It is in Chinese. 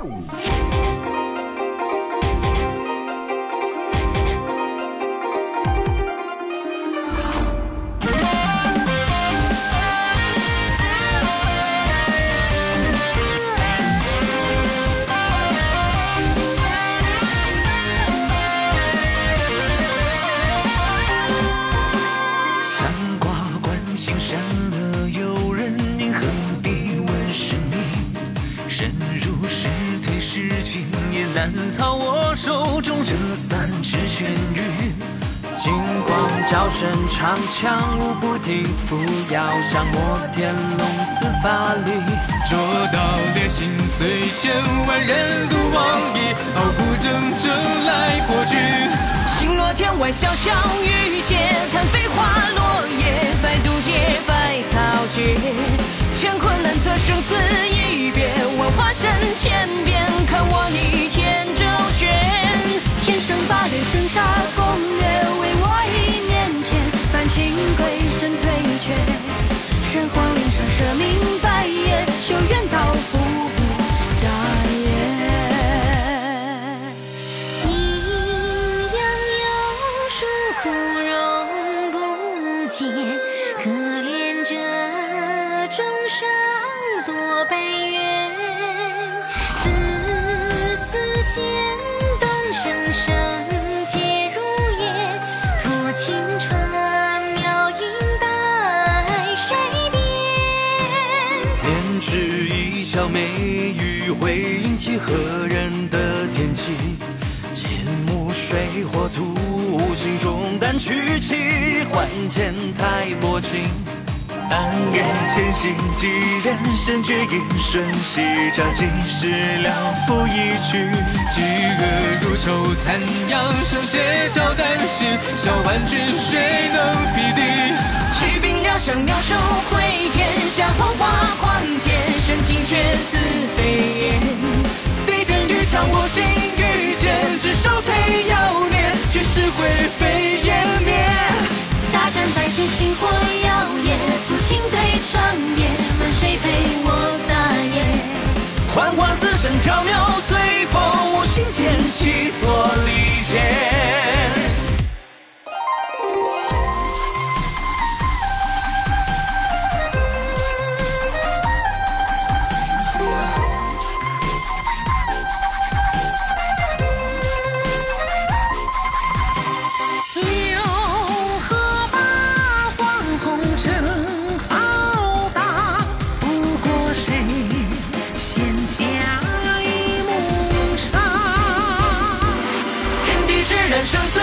三难逃我手中这三尺玄玉。金光照身长枪，无不停扶摇，上摩天龙刺法力。捉到烈心碎千万人独往矣，傲骨铮铮来破局。星落天外潇潇雨歇，叹飞花落叶，百渡劫，百草劫。乾坤难测，生死一别，万化身千变，看我杀攻略，为我一念间，凡情归身退却。神皇岭上舍命白夜，修缘道福不眨眼。阴阳有疏，枯荣不见，可怜这众生胭脂一桥美玉，会引起何人的天机？剑木水火土，心中胆屈气，换剑太薄情。暗月潜行，几人神绝影瞬息，照几世了负一曲。巨恶如仇，残阳生血照丹心，小万军谁能匹敌？去兵疗伤，妙手回天下，黄花狂剑，神惊却似飞燕。地震欲强，我心相思